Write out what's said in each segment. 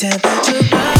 Temperature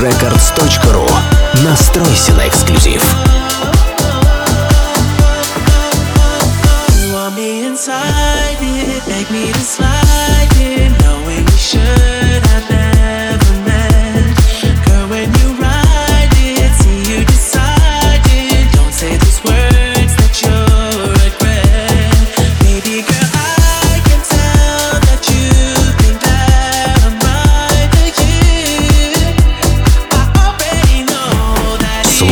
records.ru. Настройся на эксклюзив. You want me inside, make me to slide.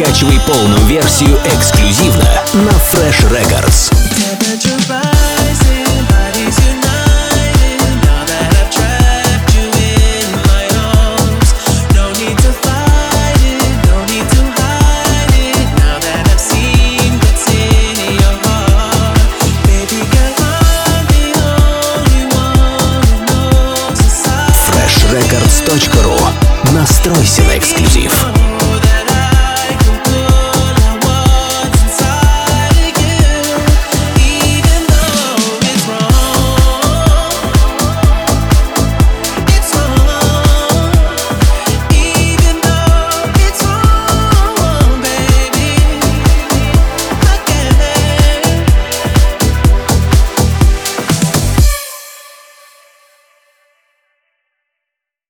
Скачивай полную версию эксклюзивно на Fresh Records. Records.ru Настройся на эксклюзив.